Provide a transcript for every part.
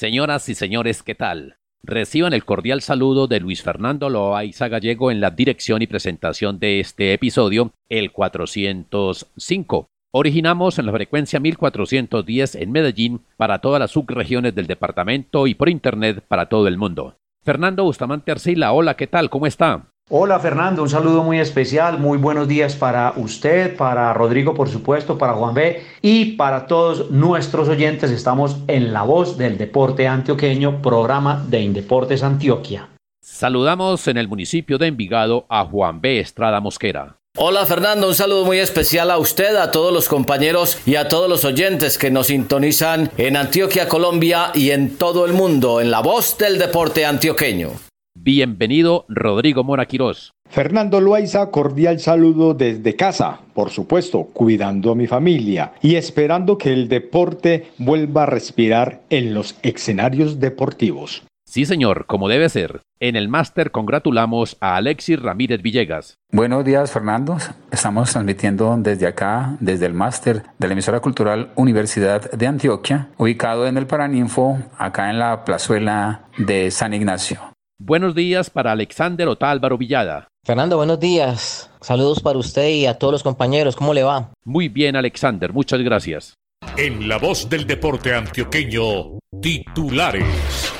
Señoras y señores, ¿qué tal? Reciban el cordial saludo de Luis Fernando Loaiza Gallego en la dirección y presentación de este episodio, el 405. Originamos en la frecuencia 1410 en Medellín para todas las subregiones del departamento y por internet para todo el mundo. Fernando Bustamante Arcila, hola, ¿qué tal? ¿Cómo está? Hola Fernando, un saludo muy especial, muy buenos días para usted, para Rodrigo por supuesto, para Juan B y para todos nuestros oyentes. Estamos en La Voz del Deporte Antioqueño, programa de Indeportes Antioquia. Saludamos en el municipio de Envigado a Juan B. Estrada Mosquera. Hola Fernando, un saludo muy especial a usted, a todos los compañeros y a todos los oyentes que nos sintonizan en Antioquia, Colombia y en todo el mundo en La Voz del Deporte Antioqueño. Bienvenido, Rodrigo Mora Quirós. Fernando Loaiza, cordial saludo desde casa, por supuesto, cuidando a mi familia y esperando que el deporte vuelva a respirar en los escenarios deportivos. Sí, señor, como debe ser. En el máster congratulamos a Alexis Ramírez Villegas. Buenos días, Fernando. Estamos transmitiendo desde acá, desde el máster de la emisora cultural Universidad de Antioquia, ubicado en el Paraninfo, acá en la plazuela de San Ignacio. Buenos días para Alexander Otálvaro Villada. Fernando, buenos días. Saludos para usted y a todos los compañeros. ¿Cómo le va? Muy bien, Alexander. Muchas gracias. En la voz del deporte antioqueño, titulares.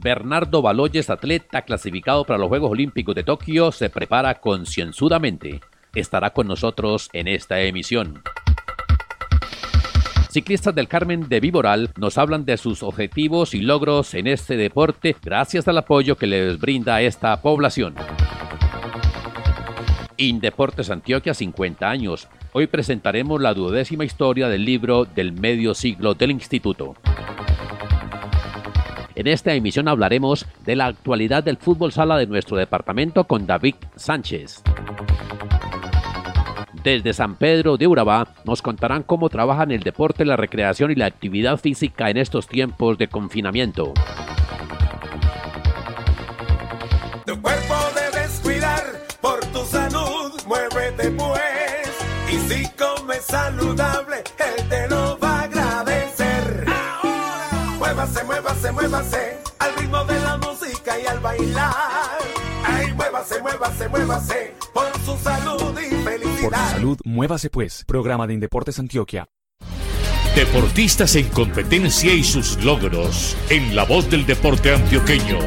Bernardo Baloyes, atleta clasificado para los Juegos Olímpicos de Tokio, se prepara concienzudamente. Estará con nosotros en esta emisión. Ciclistas del Carmen de Viboral nos hablan de sus objetivos y logros en este deporte gracias al apoyo que les brinda esta población. Indeportes Antioquia 50 años. Hoy presentaremos la duodécima historia del libro del medio siglo del instituto. En esta emisión hablaremos de la actualidad del fútbol sala de nuestro departamento con David Sánchez. Desde San Pedro de Urabá nos contarán cómo trabajan el deporte, la recreación y la actividad física en estos tiempos de confinamiento. Tu cuerpo debes cuidar por tu salud, muévete pues. Y si comes saludable, él te lo va a agradecer. Ahora, muévase, muévase, muévase al ritmo de la música y al bailar. Ay, muévase, muévase, muévase por su salud y. Por su salud, muévase pues. Programa de Indeportes Antioquia. Deportistas en competencia y sus logros. En la voz del deporte antioqueño.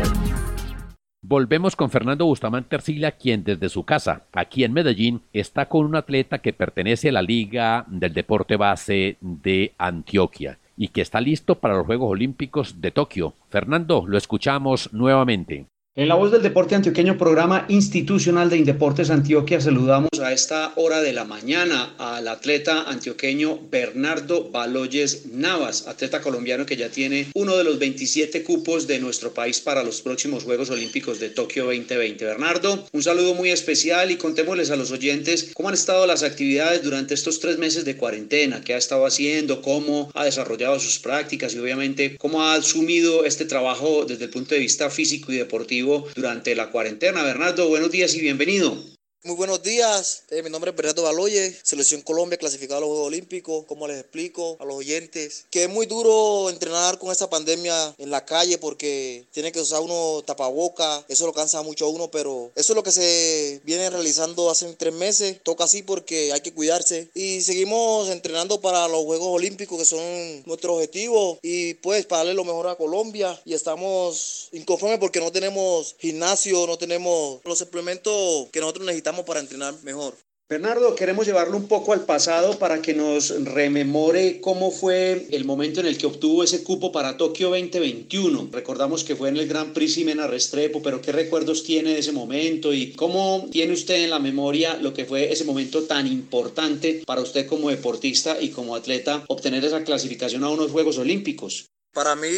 Volvemos con Fernando Bustamante Arcila, quien desde su casa, aquí en Medellín, está con un atleta que pertenece a la Liga del Deporte Base de Antioquia y que está listo para los Juegos Olímpicos de Tokio. Fernando, lo escuchamos nuevamente. En la voz del deporte antioqueño, programa institucional de Indeportes Antioquia, saludamos a esta hora de la mañana al atleta antioqueño Bernardo Baloyes Navas, atleta colombiano que ya tiene uno de los 27 cupos de nuestro país para los próximos Juegos Olímpicos de Tokio 2020. Bernardo, un saludo muy especial y contémosles a los oyentes cómo han estado las actividades durante estos tres meses de cuarentena, qué ha estado haciendo, cómo ha desarrollado sus prácticas y obviamente cómo ha asumido este trabajo desde el punto de vista físico y deportivo durante la cuarentena. Bernardo, buenos días y bienvenido. Muy buenos días, eh, mi nombre es Bernardo Baloye, Selección Colombia clasificada a los Juegos Olímpicos. Como les explico a los oyentes, que es muy duro entrenar con esa pandemia en la calle porque tiene que usar uno tapaboca, eso lo cansa mucho a uno, pero eso es lo que se viene realizando hace tres meses. Toca así porque hay que cuidarse y seguimos entrenando para los Juegos Olímpicos que son nuestro objetivo y pues para darle lo mejor a Colombia y estamos inconformes porque no tenemos gimnasio, no tenemos los suplementos que nosotros necesitamos para entrenar mejor. Bernardo, queremos llevarlo un poco al pasado para que nos rememore cómo fue el momento en el que obtuvo ese cupo para Tokio 2021. Recordamos que fue en el Gran Prix Ximena Restrepo, pero ¿qué recuerdos tiene de ese momento y cómo tiene usted en la memoria lo que fue ese momento tan importante para usted como deportista y como atleta obtener esa clasificación a unos Juegos Olímpicos? Para mí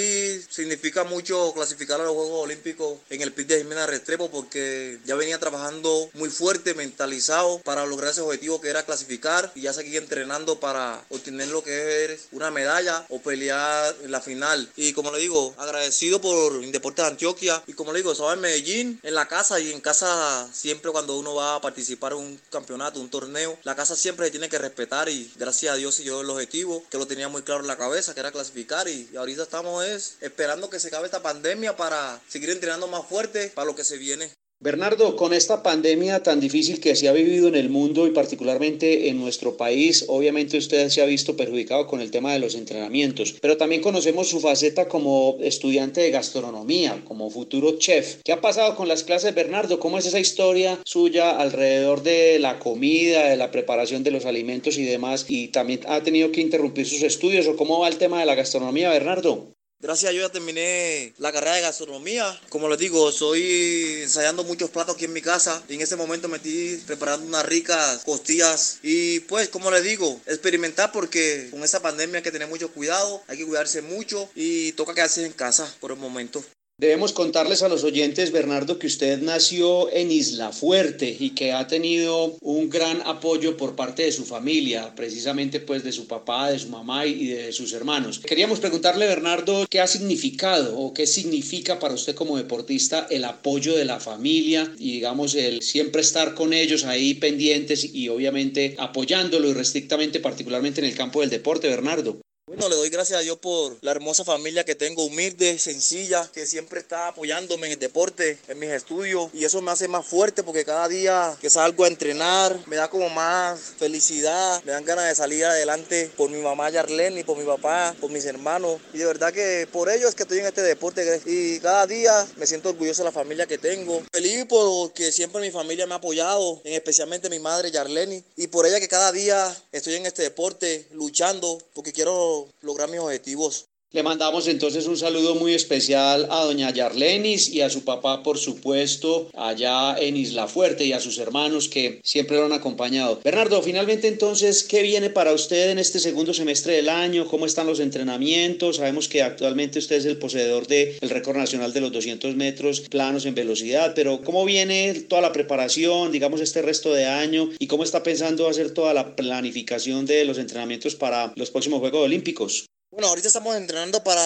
significa mucho clasificar a los Juegos Olímpicos en el PIT de Jimena Restrepo porque ya venía trabajando muy fuerte, mentalizado para lograr ese objetivo que era clasificar y ya seguí entrenando para obtener lo que es una medalla o pelear en la final. Y como le digo, agradecido por Indeportes de Antioquia y como le digo, estaba en Medellín, en la casa y en casa siempre cuando uno va a participar en un campeonato, un torneo, la casa siempre se tiene que respetar y gracias a Dios siguió el objetivo que lo tenía muy claro en la cabeza, que era clasificar y ahorita estamos es esperando que se acabe esta pandemia para seguir entrenando más fuerte para lo que se viene. Bernardo, con esta pandemia tan difícil que se ha vivido en el mundo y particularmente en nuestro país, obviamente usted se ha visto perjudicado con el tema de los entrenamientos, pero también conocemos su faceta como estudiante de gastronomía, como futuro chef. ¿Qué ha pasado con las clases, Bernardo? ¿Cómo es esa historia suya alrededor de la comida, de la preparación de los alimentos y demás? ¿Y también ha tenido que interrumpir sus estudios o cómo va el tema de la gastronomía, Bernardo? Gracias a ya terminé la carrera de gastronomía. Como les digo, estoy ensayando muchos platos aquí en mi casa. Y en este momento me estoy preparando unas ricas costillas. Y pues, como les digo, experimentar porque con esa pandemia hay que tener mucho cuidado, hay que cuidarse mucho y toca quedarse en casa por el momento. Debemos contarles a los oyentes, Bernardo, que usted nació en Isla Fuerte y que ha tenido un gran apoyo por parte de su familia, precisamente pues de su papá, de su mamá y de sus hermanos. Queríamos preguntarle, Bernardo, qué ha significado o qué significa para usted como deportista el apoyo de la familia y digamos el siempre estar con ellos ahí pendientes y obviamente apoyándolo y restrictamente, particularmente en el campo del deporte, Bernardo. Bueno, le doy gracias a Dios por la hermosa familia que tengo, humilde, sencilla, que siempre está apoyándome en el deporte, en mis estudios. Y eso me hace más fuerte porque cada día que salgo a entrenar me da como más felicidad, me dan ganas de salir adelante por mi mamá Yarlene, por mi papá, por mis hermanos. Y de verdad que por ellos es que estoy en este deporte. Y cada día me siento orgulloso de la familia que tengo. Feliz porque siempre mi familia me ha apoyado, especialmente mi madre Yarlene. Y por ella que cada día estoy en este deporte luchando porque quiero lograr mis objetivos. Le mandamos entonces un saludo muy especial a doña Yarlenis y a su papá, por supuesto, allá en Isla Fuerte y a sus hermanos que siempre lo han acompañado. Bernardo, finalmente entonces, ¿qué viene para usted en este segundo semestre del año? ¿Cómo están los entrenamientos? Sabemos que actualmente usted es el poseedor del récord nacional de los 200 metros planos en velocidad, pero ¿cómo viene toda la preparación, digamos, este resto de año y cómo está pensando hacer toda la planificación de los entrenamientos para los próximos Juegos Olímpicos? Bueno, ahorita estamos entrenando para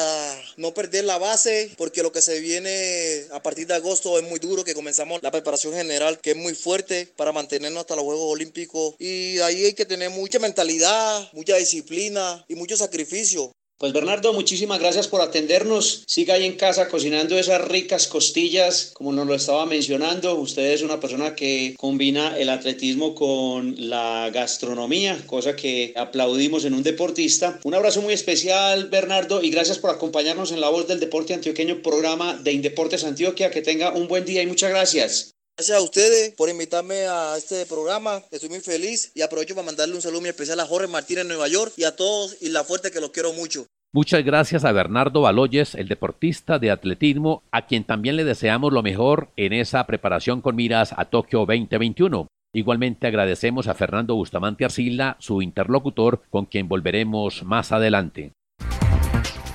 no perder la base, porque lo que se viene a partir de agosto es muy duro, que comenzamos la preparación general, que es muy fuerte para mantenernos hasta los Juegos Olímpicos. Y ahí hay que tener mucha mentalidad, mucha disciplina y mucho sacrificio. Pues Bernardo, muchísimas gracias por atendernos. Siga ahí en casa cocinando esas ricas costillas, como nos lo estaba mencionando. Usted es una persona que combina el atletismo con la gastronomía, cosa que aplaudimos en un deportista. Un abrazo muy especial, Bernardo, y gracias por acompañarnos en La Voz del Deporte Antioqueño, programa de Indeportes Antioquia. Que tenga un buen día y muchas gracias. Gracias a ustedes por invitarme a este programa. Estoy muy feliz y aprovecho para mandarle un saludo muy especial a Jorge Martínez en Nueva York y a todos y la fuerte que los quiero mucho. Muchas gracias a Bernardo Baloyes, el deportista de atletismo, a quien también le deseamos lo mejor en esa preparación con miras a Tokio 2021. Igualmente agradecemos a Fernando Bustamante Arcila, su interlocutor, con quien volveremos más adelante.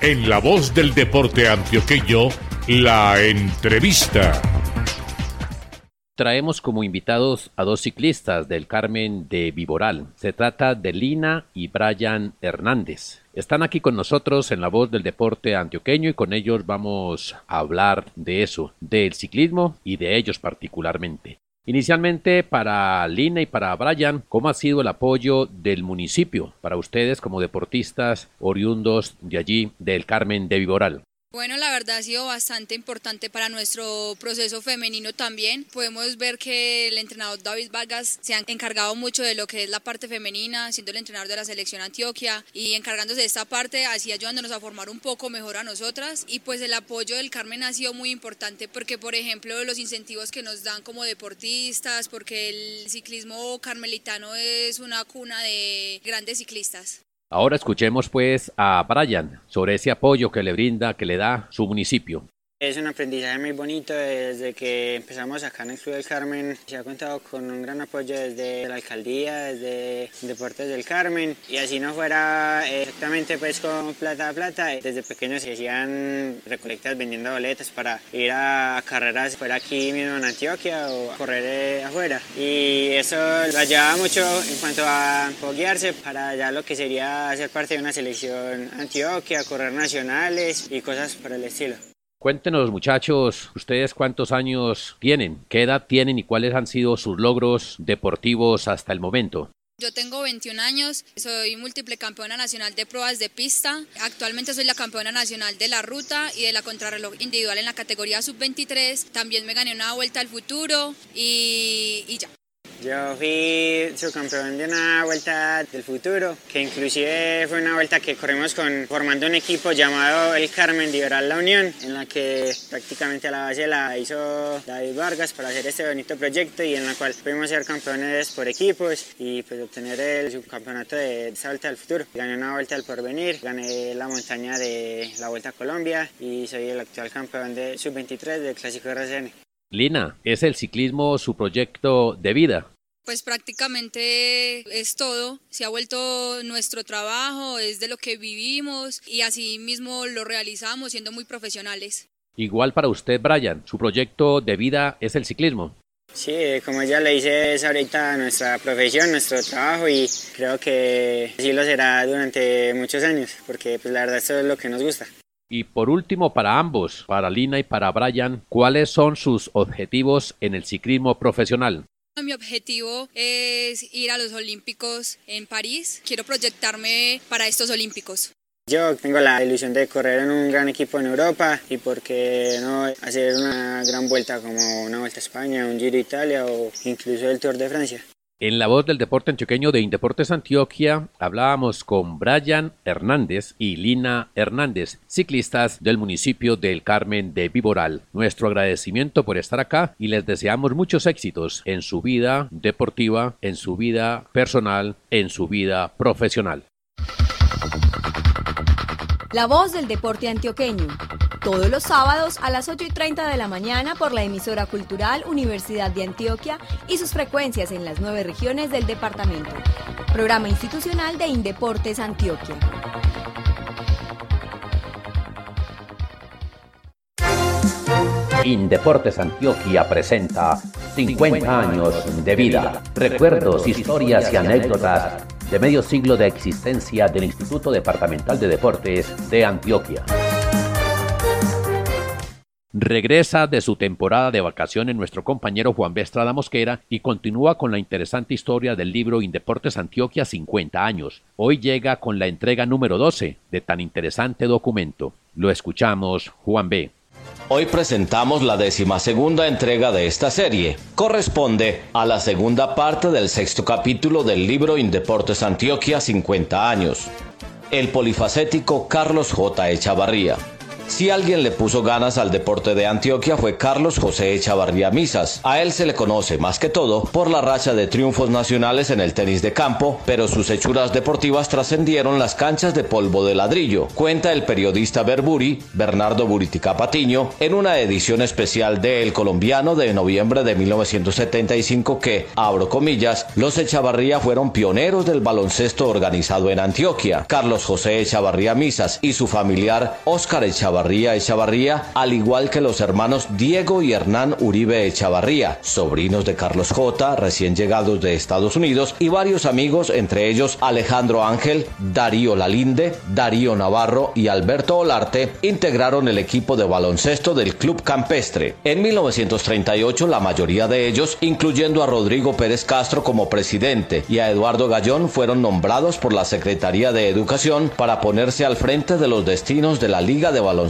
En la voz del deporte antioqueño, la entrevista. Traemos como invitados a dos ciclistas del Carmen de Viboral. Se trata de Lina y Brian Hernández. Están aquí con nosotros en la voz del deporte antioqueño y con ellos vamos a hablar de eso, del ciclismo y de ellos particularmente. Inicialmente para Lina y para Brian, ¿cómo ha sido el apoyo del municipio para ustedes como deportistas oriundos de allí, del Carmen de Viboral? Bueno, la verdad ha sido bastante importante para nuestro proceso femenino también. Podemos ver que el entrenador David Vargas se ha encargado mucho de lo que es la parte femenina, siendo el entrenador de la selección Antioquia y encargándose de esta parte, así ayudándonos a formar un poco mejor a nosotras. Y pues el apoyo del Carmen ha sido muy importante porque, por ejemplo, los incentivos que nos dan como deportistas, porque el ciclismo carmelitano es una cuna de grandes ciclistas. Ahora escuchemos pues a Brian sobre ese apoyo que le brinda, que le da su municipio. Es un aprendizaje muy bonito desde que empezamos acá en el Club del Carmen. Se ha contado con un gran apoyo desde la alcaldía, desde Deportes del Carmen. Y así no fuera exactamente pues con plata a plata. Desde pequeños se hacían recolectas vendiendo boletas para ir a carreras fuera aquí mismo en Antioquia o correr afuera. Y eso lo ayudaba mucho en cuanto a foguearse para ya lo que sería ser parte de una selección Antioquia, correr nacionales y cosas por el estilo. Cuéntenos muchachos, ustedes cuántos años tienen, qué edad tienen y cuáles han sido sus logros deportivos hasta el momento. Yo tengo 21 años, soy múltiple campeona nacional de pruebas de pista. Actualmente soy la campeona nacional de la ruta y de la contrarreloj individual en la categoría sub-23. También me gané una vuelta al futuro y, y ya. Yo fui subcampeón de una vuelta del futuro, que inclusive fue una vuelta que corrimos con, formando un equipo llamado el Carmen Liberal La Unión, en la que prácticamente la base la hizo David Vargas para hacer este bonito proyecto y en la cual pudimos ser campeones por equipos y pues obtener el subcampeonato de esa vuelta del futuro. Gané una vuelta del porvenir, gané la montaña de la Vuelta a Colombia y soy el actual campeón de sub-23 del Clásico RCN. Lina, ¿es el ciclismo su proyecto de vida? Pues prácticamente es todo, se ha vuelto nuestro trabajo, es de lo que vivimos y así mismo lo realizamos siendo muy profesionales. Igual para usted, Brian, su proyecto de vida es el ciclismo. Sí, como ya le dice, es ahorita nuestra profesión, nuestro trabajo y creo que así lo será durante muchos años, porque pues la verdad eso es lo que nos gusta. Y por último, para ambos, para Lina y para Brian, ¿cuáles son sus objetivos en el ciclismo profesional? Mi objetivo es ir a los Olímpicos en París. Quiero proyectarme para estos Olímpicos. Yo tengo la ilusión de correr en un gran equipo en Europa y por qué no hacer una gran vuelta como una Vuelta a España, un Giro Italia o incluso el Tour de Francia. En la voz del deporte antioqueño de Indeportes Antioquia hablábamos con Brian Hernández y Lina Hernández, ciclistas del municipio del Carmen de Viboral. Nuestro agradecimiento por estar acá y les deseamos muchos éxitos en su vida deportiva, en su vida personal, en su vida profesional. La voz del deporte antioqueño. Todos los sábados a las 8 y 30 de la mañana por la emisora cultural Universidad de Antioquia y sus frecuencias en las nueve regiones del departamento. Programa institucional de Indeportes Antioquia. Indeportes Antioquia presenta 50 años de vida, recuerdos, historias y anécdotas de medio siglo de existencia del Instituto Departamental de Deportes de Antioquia. Regresa de su temporada de vacaciones nuestro compañero Juan B. Estrada Mosquera y continúa con la interesante historia del libro Indeportes Antioquia 50 años. Hoy llega con la entrega número 12 de tan interesante documento. Lo escuchamos, Juan B. Hoy presentamos la decimasegunda entrega de esta serie. Corresponde a la segunda parte del sexto capítulo del libro Indeportes Antioquia 50 años. El polifacético Carlos J. Echavarría. Si alguien le puso ganas al deporte de Antioquia fue Carlos José Echavarría Misas. A él se le conoce más que todo por la racha de triunfos nacionales en el tenis de campo, pero sus hechuras deportivas trascendieron las canchas de polvo de ladrillo. Cuenta el periodista Berburi, Bernardo Buritica Patiño, en una edición especial de El Colombiano de noviembre de 1975 que, abro comillas, los Echavarría fueron pioneros del baloncesto organizado en Antioquia. Carlos José Echavarría Misas y su familiar Óscar Echavarría Echavarría Echavarría, al igual que los hermanos Diego y Hernán Uribe Echavarría, sobrinos de Carlos J, recién llegados de Estados Unidos, y varios amigos, entre ellos Alejandro Ángel, Darío Lalinde, Darío Navarro y Alberto Olarte, integraron el equipo de baloncesto del Club Campestre. En 1938, la mayoría de ellos, incluyendo a Rodrigo Pérez Castro como presidente y a Eduardo Gallón, fueron nombrados por la Secretaría de Educación para ponerse al frente de los destinos de la Liga de Baloncesto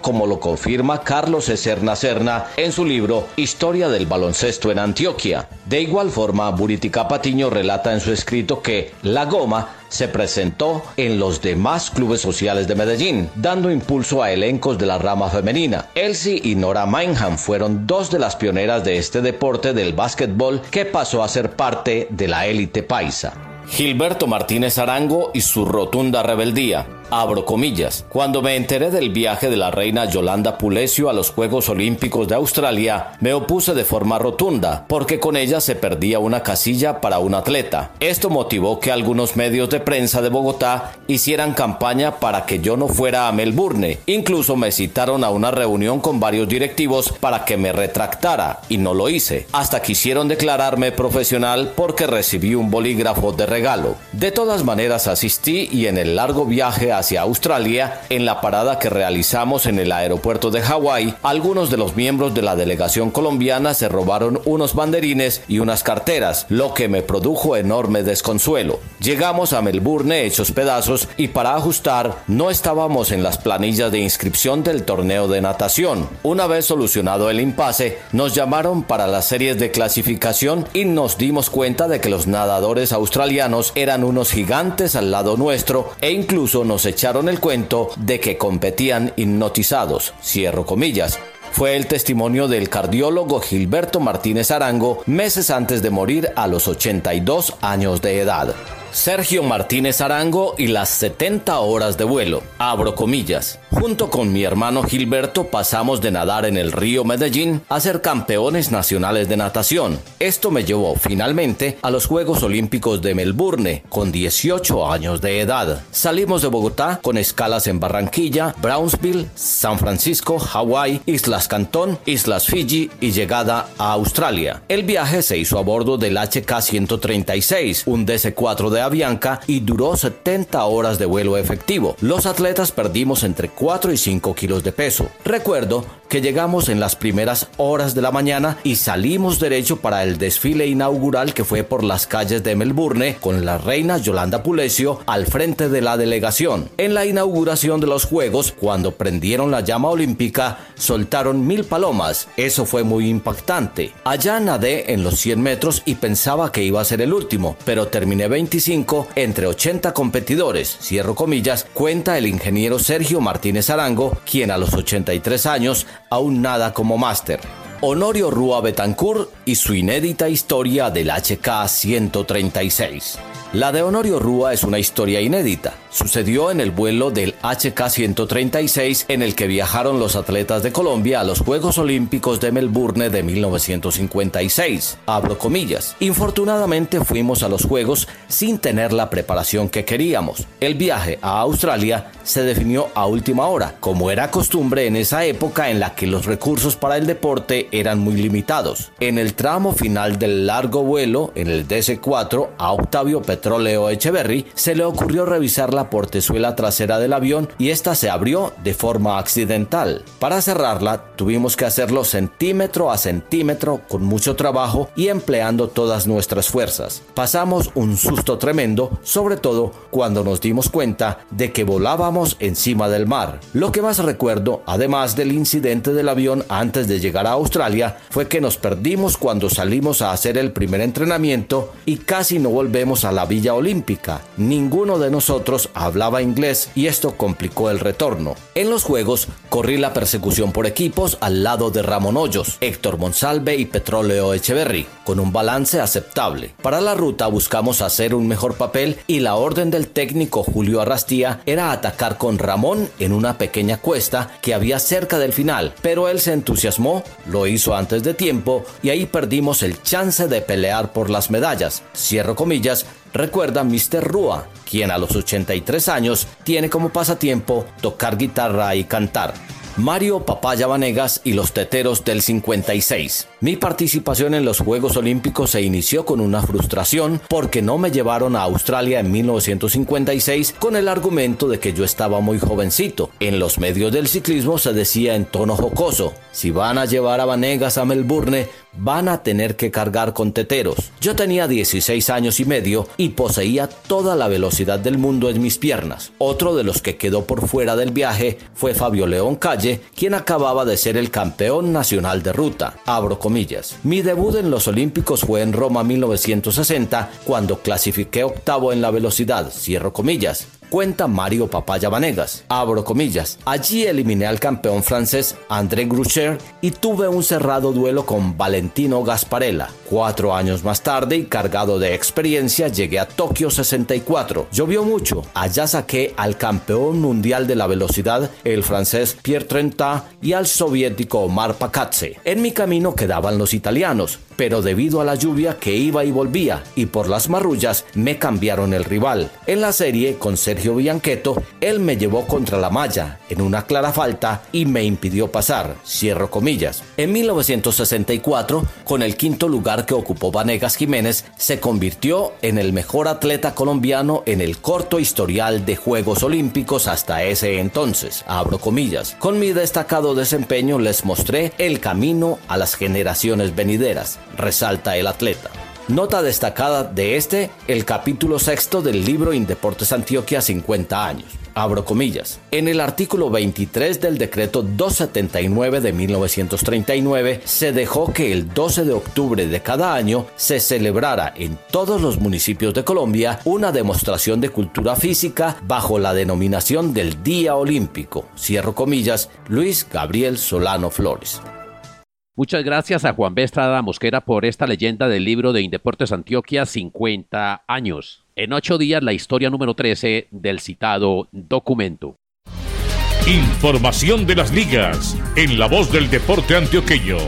como lo confirma Carlos Ecerna Serna en su libro Historia del baloncesto en Antioquia. De igual forma, Buritica Patiño relata en su escrito que La Goma se presentó en los demás clubes sociales de Medellín, dando impulso a elencos de la rama femenina. Elsie y Nora Mainham fueron dos de las pioneras de este deporte del básquetbol que pasó a ser parte de la élite paisa. Gilberto Martínez Arango y su rotunda rebeldía abro comillas, cuando me enteré del viaje de la reina Yolanda Pulesio a los Juegos Olímpicos de Australia, me opuse de forma rotunda, porque con ella se perdía una casilla para un atleta. Esto motivó que algunos medios de prensa de Bogotá hicieran campaña para que yo no fuera a Melbourne. Incluso me citaron a una reunión con varios directivos para que me retractara, y no lo hice, hasta quisieron declararme profesional porque recibí un bolígrafo de regalo. De todas maneras asistí y en el largo viaje a hacia Australia, en la parada que realizamos en el aeropuerto de Hawái, algunos de los miembros de la delegación colombiana se robaron unos banderines y unas carteras, lo que me produjo enorme desconsuelo. Llegamos a Melbourne hechos pedazos y para ajustar no estábamos en las planillas de inscripción del torneo de natación. Una vez solucionado el impasse, nos llamaron para las series de clasificación y nos dimos cuenta de que los nadadores australianos eran unos gigantes al lado nuestro e incluso nos echaron el cuento de que competían hipnotizados, cierro comillas. Fue el testimonio del cardiólogo Gilberto Martínez Arango meses antes de morir a los 82 años de edad. Sergio Martínez Arango y las 70 horas de vuelo. Abro comillas. Junto con mi hermano Gilberto pasamos de nadar en el río Medellín a ser campeones nacionales de natación. Esto me llevó finalmente a los Juegos Olímpicos de Melbourne con 18 años de edad. Salimos de Bogotá con escalas en Barranquilla, Brownsville, San Francisco, Hawái, Islas Cantón, Islas Fiji y llegada a Australia. El viaje se hizo a bordo del HK-136, un DC-4 de Avianca y duró 70 horas de vuelo efectivo. Los atletas perdimos entre 4 y 5 kilos de peso. Recuerdo que llegamos en las primeras horas de la mañana y salimos derecho para el desfile inaugural que fue por las calles de Melbourne con la reina Yolanda Pulesio al frente de la delegación. En la inauguración de los Juegos, cuando prendieron la llama olímpica, soltaron mil palomas. Eso fue muy impactante. Allá nadé en los 100 metros y pensaba que iba a ser el último, pero terminé 25 entre 80 competidores, cierro comillas, cuenta el ingeniero Sergio Martínez Arango, quien a los 83 años aún nada como máster. Honorio Rúa Betancourt y su inédita historia del HK 136. La de Honorio Rúa es una historia inédita. Sucedió en el vuelo del HK-136 en el que viajaron los atletas de Colombia a los Juegos Olímpicos de Melbourne de 1956. Abro comillas. Infortunadamente fuimos a los Juegos sin tener la preparación que queríamos. El viaje a Australia se definió a última hora, como era costumbre en esa época en la que los recursos para el deporte eran muy limitados. En el tramo final del largo vuelo, en el DC-4, a Octavio Petróleo Echeverry se le ocurrió revisar la portezuela trasera del avión y esta se abrió de forma accidental. Para cerrarla tuvimos que hacerlo centímetro a centímetro con mucho trabajo y empleando todas nuestras fuerzas. Pasamos un susto tremendo, sobre todo cuando nos dimos cuenta de que volábamos encima del mar. Lo que más recuerdo, además del incidente del avión antes de llegar a Australia, fue que nos perdimos cuando salimos a hacer el primer entrenamiento y casi no volvemos a la Villa Olímpica. Ninguno de nosotros hablaba inglés y esto complicó el retorno. En los Juegos corrí la persecución por equipos al lado de Ramón Hoyos, Héctor Monsalve y Petróleo Echeverry, con un balance aceptable. Para la ruta buscamos hacer un mejor papel y la orden del técnico Julio Arrastía era atacar con Ramón en una pequeña cuesta que había cerca del final, pero él se entusiasmó, lo hizo antes de tiempo y ahí perdimos el chance de pelear por las medallas. Cierro comillas, recuerda Mr. Rua, quien a los 83 años tiene como pasatiempo tocar guitarra y cantar. Mario Papaya Vanegas y los Teteros del 56. Mi participación en los Juegos Olímpicos se inició con una frustración porque no me llevaron a Australia en 1956 con el argumento de que yo estaba muy jovencito. En los medios del ciclismo se decía en tono jocoso, si van a llevar a Vanegas a Melbourne, van a tener que cargar con teteros. Yo tenía 16 años y medio y poseía toda la velocidad del mundo en mis piernas. Otro de los que quedó por fuera del viaje fue Fabio León Calle, quien acababa de ser el campeón nacional de ruta. Abro comillas. Mi debut en los Olímpicos fue en Roma 1960, cuando clasifiqué octavo en la velocidad. Cierro comillas cuenta Mario Papaya Vanegas. Abro comillas. Allí eliminé al campeón francés André Grucher y tuve un cerrado duelo con Valentino Gasparella. Cuatro años más tarde y cargado de experiencia llegué a Tokio 64. Llovió mucho. Allá saqué al campeón mundial de la velocidad, el francés Pierre Trenta, y al soviético Omar Pakatse. En mi camino quedaban los italianos, pero debido a la lluvia que iba y volvía y por las marrullas me cambiaron el rival. En la serie con Sergio Bianqueto, él me llevó contra la malla en una clara falta y me impidió pasar. Cierro comillas. En 1964, con el quinto lugar que ocupó Vanegas Jiménez, se convirtió en el mejor atleta colombiano en el corto historial de Juegos Olímpicos hasta ese entonces. Abro comillas. Con mi destacado desempeño les mostré el camino a las generaciones venideras, resalta el atleta. Nota destacada de este, el capítulo sexto del libro Indeportes Antioquia 50 años. Abro comillas. En el artículo 23 del decreto 279 de 1939 se dejó que el 12 de octubre de cada año se celebrara en todos los municipios de Colombia una demostración de cultura física bajo la denominación del Día Olímpico. Cierro comillas, Luis Gabriel Solano Flores. Muchas gracias a Juan B. Estrada Mosquera por esta leyenda del libro de Indeportes Antioquia 50 años. En ocho días la historia número 13 del citado documento. Información de las ligas en la voz del deporte antioqueño.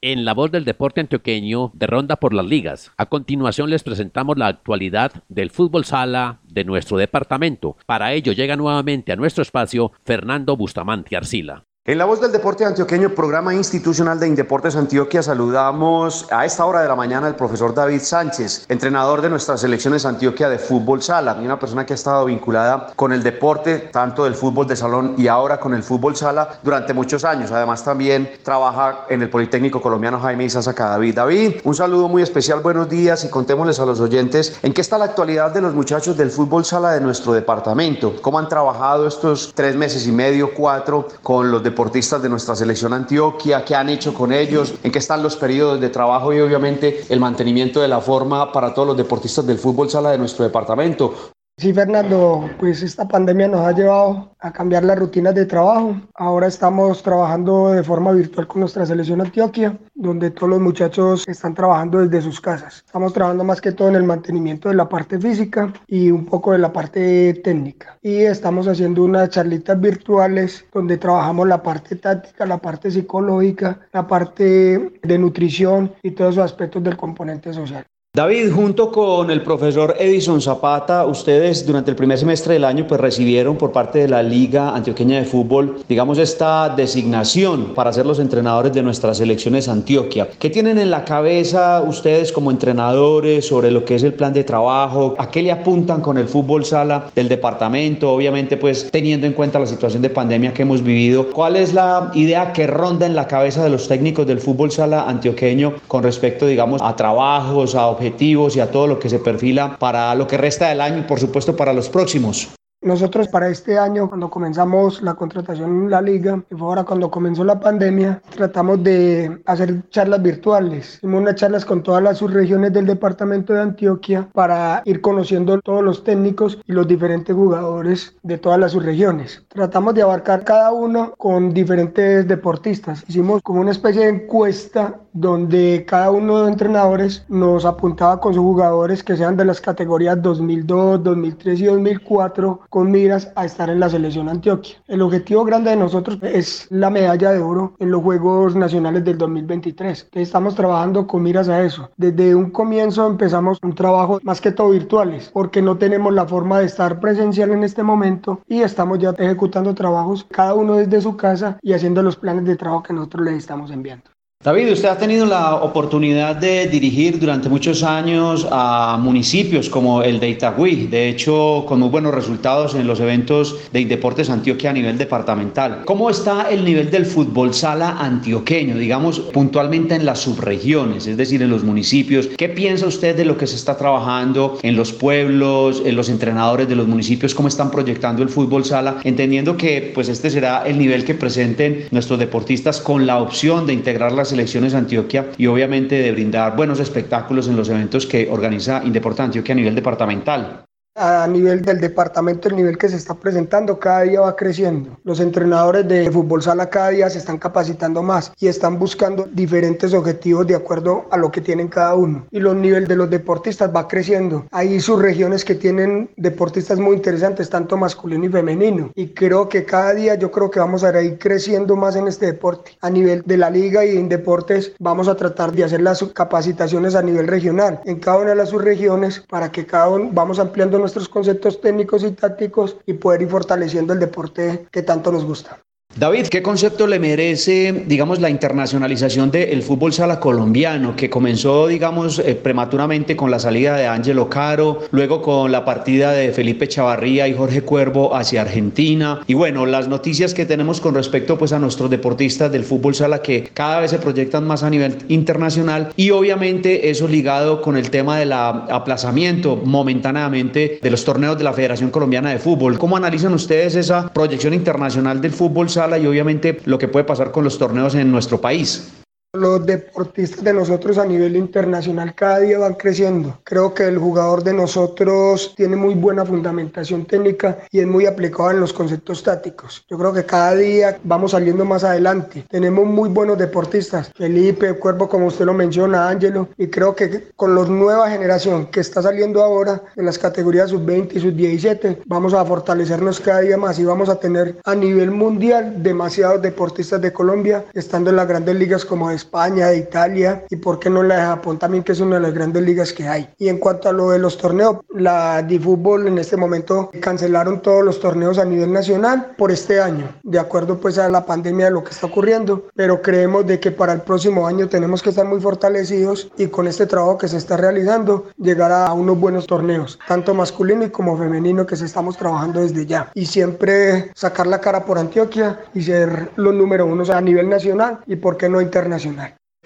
En la voz del deporte antioqueño de ronda por las ligas. A continuación les presentamos la actualidad del fútbol sala de nuestro departamento. Para ello llega nuevamente a nuestro espacio Fernando Bustamante Arcila. En la voz del deporte antioqueño, programa institucional de Indeportes Antioquia, saludamos a esta hora de la mañana al profesor David Sánchez, entrenador de nuestras selecciones Antioquia de fútbol sala, y una persona que ha estado vinculada con el deporte, tanto del fútbol de salón y ahora con el fútbol sala durante muchos años. Además también trabaja en el Politécnico Colombiano Jaime Isasaca David. David, un saludo muy especial, buenos días y contémosles a los oyentes en qué está la actualidad de los muchachos del fútbol sala de nuestro departamento, cómo han trabajado estos tres meses y medio, cuatro, con los deportistas deportistas de nuestra selección Antioquia, qué han hecho con ellos, en qué están los periodos de trabajo y obviamente el mantenimiento de la forma para todos los deportistas del fútbol sala de nuestro departamento. Sí, Fernando, pues esta pandemia nos ha llevado a cambiar las rutinas de trabajo. Ahora estamos trabajando de forma virtual con nuestra selección Antioquia, donde todos los muchachos están trabajando desde sus casas. Estamos trabajando más que todo en el mantenimiento de la parte física y un poco de la parte técnica. Y estamos haciendo unas charlitas virtuales donde trabajamos la parte táctica, la parte psicológica, la parte de nutrición y todos esos aspectos del componente social. David, junto con el profesor Edison Zapata, ustedes durante el primer semestre del año pues recibieron por parte de la Liga Antioqueña de Fútbol, digamos, esta designación para ser los entrenadores de nuestras selecciones Antioquia. ¿Qué tienen en la cabeza ustedes como entrenadores sobre lo que es el plan de trabajo? ¿A qué le apuntan con el fútbol sala del departamento? Obviamente, pues teniendo en cuenta la situación de pandemia que hemos vivido, ¿cuál es la idea que ronda en la cabeza de los técnicos del fútbol sala antioqueño con respecto, digamos, a trabajos, a objetivos? Objetivos y a todo lo que se perfila para lo que resta del año y por supuesto para los próximos. Nosotros para este año, cuando comenzamos la contratación en la liga, y fue ahora cuando comenzó la pandemia, tratamos de hacer charlas virtuales. Hicimos unas charlas con todas las subregiones del departamento de Antioquia para ir conociendo todos los técnicos y los diferentes jugadores de todas las subregiones. Tratamos de abarcar cada uno con diferentes deportistas. Hicimos como una especie de encuesta donde cada uno de los entrenadores nos apuntaba con sus jugadores que sean de las categorías 2002, 2003 y 2004 con miras a estar en la selección Antioquia. El objetivo grande de nosotros es la medalla de oro en los Juegos Nacionales del 2023. estamos trabajando con miras a eso. Desde un comienzo empezamos un trabajo más que todo virtuales, porque no tenemos la forma de estar presencial en este momento y estamos ya ejecutando trabajos cada uno desde su casa y haciendo los planes de trabajo que nosotros les estamos enviando. David, usted ha tenido la oportunidad de dirigir durante muchos años a municipios como el de Itagüí, de hecho con muy buenos resultados en los eventos de Deportes Antioquia a nivel departamental. ¿Cómo está el nivel del fútbol sala antioqueño, digamos puntualmente en las subregiones, es decir, en los municipios? ¿Qué piensa usted de lo que se está trabajando en los pueblos, en los entrenadores de los municipios, cómo están proyectando el fútbol sala, entendiendo que pues este será el nivel que presenten nuestros deportistas con la opción de integrar las Selecciones Antioquia y obviamente de brindar buenos espectáculos en los eventos que organiza Indeporte Antioquia a nivel departamental a nivel del departamento, el nivel que se está presentando cada día va creciendo. Los entrenadores de fútbol sala cada día se están capacitando más y están buscando diferentes objetivos de acuerdo a lo que tienen cada uno. Y los niveles de los deportistas va creciendo. Hay sus regiones que tienen deportistas muy interesantes, tanto masculino y femenino. Y creo que cada día yo creo que vamos a ir creciendo más en este deporte. A nivel de la liga y en deportes vamos a tratar de hacer las capacitaciones a nivel regional en cada una de las subregiones para que cada uno vamos ampliando nuestros conceptos técnicos y tácticos y poder ir fortaleciendo el deporte que tanto nos gusta. David, ¿qué concepto le merece, digamos, la internacionalización del fútbol sala colombiano, que comenzó, digamos, eh, prematuramente con la salida de Ángelo Caro, luego con la partida de Felipe Chavarría y Jorge Cuervo hacia Argentina, y bueno, las noticias que tenemos con respecto pues a nuestros deportistas del fútbol sala que cada vez se proyectan más a nivel internacional, y obviamente eso ligado con el tema del aplazamiento momentáneamente de los torneos de la Federación Colombiana de Fútbol. ¿Cómo analizan ustedes esa proyección internacional del fútbol sala? Y obviamente lo que puede pasar con los torneos en nuestro país. Los deportistas de nosotros a nivel internacional cada día van creciendo. Creo que el jugador de nosotros tiene muy buena fundamentación técnica y es muy aplicado en los conceptos tácticos. Yo creo que cada día vamos saliendo más adelante. Tenemos muy buenos deportistas. Felipe, Cuervo, como usted lo menciona, Ángelo. Y creo que con la nueva generación que está saliendo ahora en las categorías sub-20 y sub-17, vamos a fortalecernos cada día más y vamos a tener a nivel mundial demasiados deportistas de Colombia estando en las grandes ligas como es España, de Italia y por qué no la de Japón también, que es una de las grandes ligas que hay. Y en cuanto a lo de los torneos, la fútbol en este momento cancelaron todos los torneos a nivel nacional por este año, de acuerdo pues a la pandemia de lo que está ocurriendo, pero creemos de que para el próximo año tenemos que estar muy fortalecidos y con este trabajo que se está realizando llegar a unos buenos torneos, tanto masculino y como femenino que se estamos trabajando desde ya. Y siempre sacar la cara por Antioquia y ser los número uno a nivel nacional y por qué no internacional.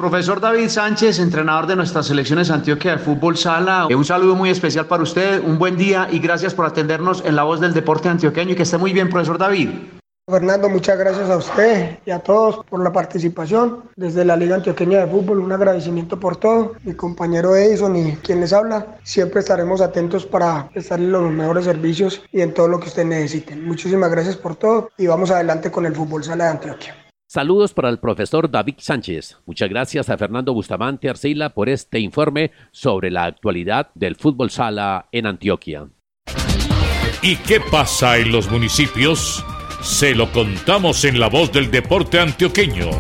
Profesor David Sánchez, entrenador de nuestras selecciones Antioquia de fútbol sala, eh, un saludo muy especial para usted, un buen día y gracias por atendernos en la voz del deporte antioqueño y que esté muy bien, profesor David. Fernando, muchas gracias a usted y a todos por la participación. Desde la Liga Antioqueña de Fútbol, un agradecimiento por todo. Mi compañero Edison y quien les habla, siempre estaremos atentos para prestarle los mejores servicios y en todo lo que ustedes necesiten. Muchísimas gracias por todo y vamos adelante con el fútbol sala de Antioquia. Saludos para el profesor David Sánchez. Muchas gracias a Fernando Bustamante Arcila por este informe sobre la actualidad del fútbol sala en Antioquia. ¿Y qué pasa en los municipios? Se lo contamos en la voz del deporte antioqueño.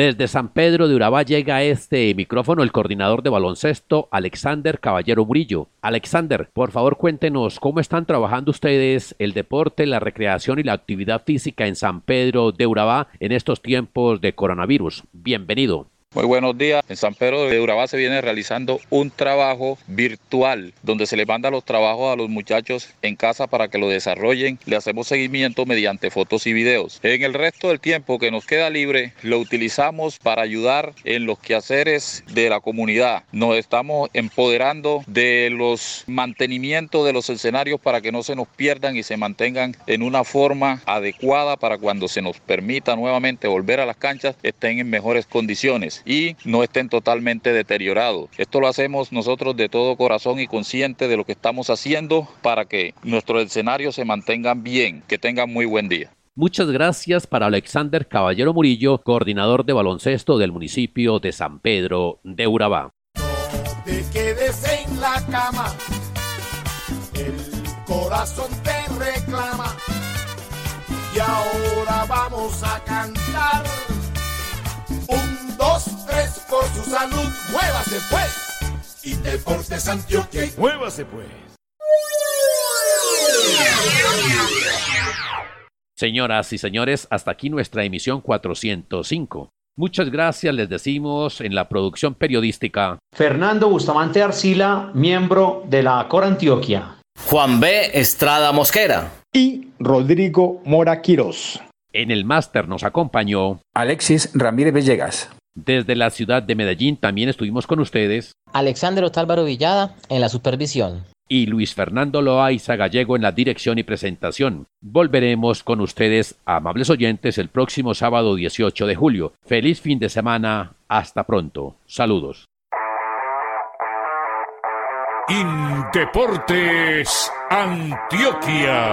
Desde San Pedro de Urabá llega a este micrófono el coordinador de baloncesto, Alexander Caballero Murillo. Alexander, por favor cuéntenos cómo están trabajando ustedes el deporte, la recreación y la actividad física en San Pedro de Urabá en estos tiempos de coronavirus. Bienvenido. Muy buenos días. En San Pedro de Urabá se viene realizando un trabajo virtual donde se le manda los trabajos a los muchachos en casa para que lo desarrollen. Le hacemos seguimiento mediante fotos y videos. En el resto del tiempo que nos queda libre lo utilizamos para ayudar en los quehaceres de la comunidad. Nos estamos empoderando de los mantenimientos de los escenarios para que no se nos pierdan y se mantengan en una forma adecuada para cuando se nos permita nuevamente volver a las canchas estén en mejores condiciones y no estén totalmente deteriorados. Esto lo hacemos nosotros de todo corazón y consciente de lo que estamos haciendo para que nuestros escenarios se mantengan bien, que tengan muy buen día. Muchas gracias para Alexander Caballero Murillo, coordinador de baloncesto del municipio de San Pedro de Urabá. te duermes en la cama, el corazón te reclama. Y ahora vamos a cantar. Por su salud, muévase pues. Y Deportes Antioquia. Muévase pues. Señoras y señores, hasta aquí nuestra emisión 405. Muchas gracias, les decimos en la producción periodística. Fernando Bustamante Arcila, miembro de la Cor Antioquia. Juan B. Estrada Mosquera. Y Rodrigo Mora Quirós. En el máster nos acompañó Alexis Ramírez Villegas. Desde la ciudad de Medellín también estuvimos con ustedes. Alexander Otálvaro Villada en la supervisión. Y Luis Fernando Loaiza Gallego en la dirección y presentación. Volveremos con ustedes, amables oyentes, el próximo sábado 18 de julio. Feliz fin de semana. Hasta pronto. Saludos. Indeportes Antioquia.